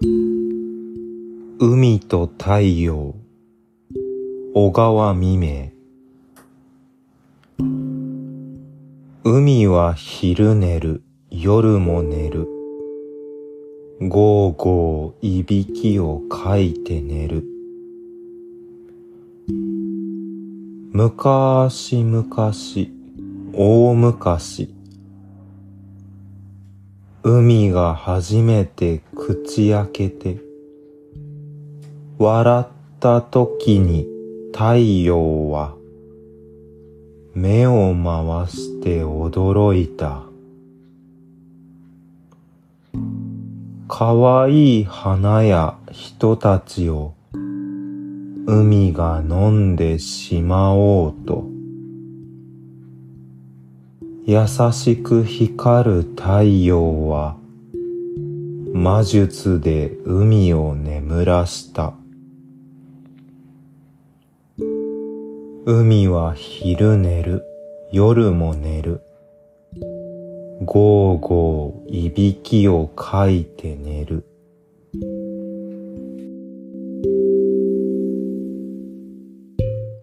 海と太陽小川未明。海は昼寝る夜も寝る。ゴーゴーいびきをかいて寝る。昔昔大昔。海が初めて口開けて笑った時に太陽は目を回して驚いた。かわいい花や人たちを海が飲んでしまおうと優しく光る太陽は魔術で海を眠らした。海は昼寝る、夜も寝る。ゴーゴーいびきをかいて寝る。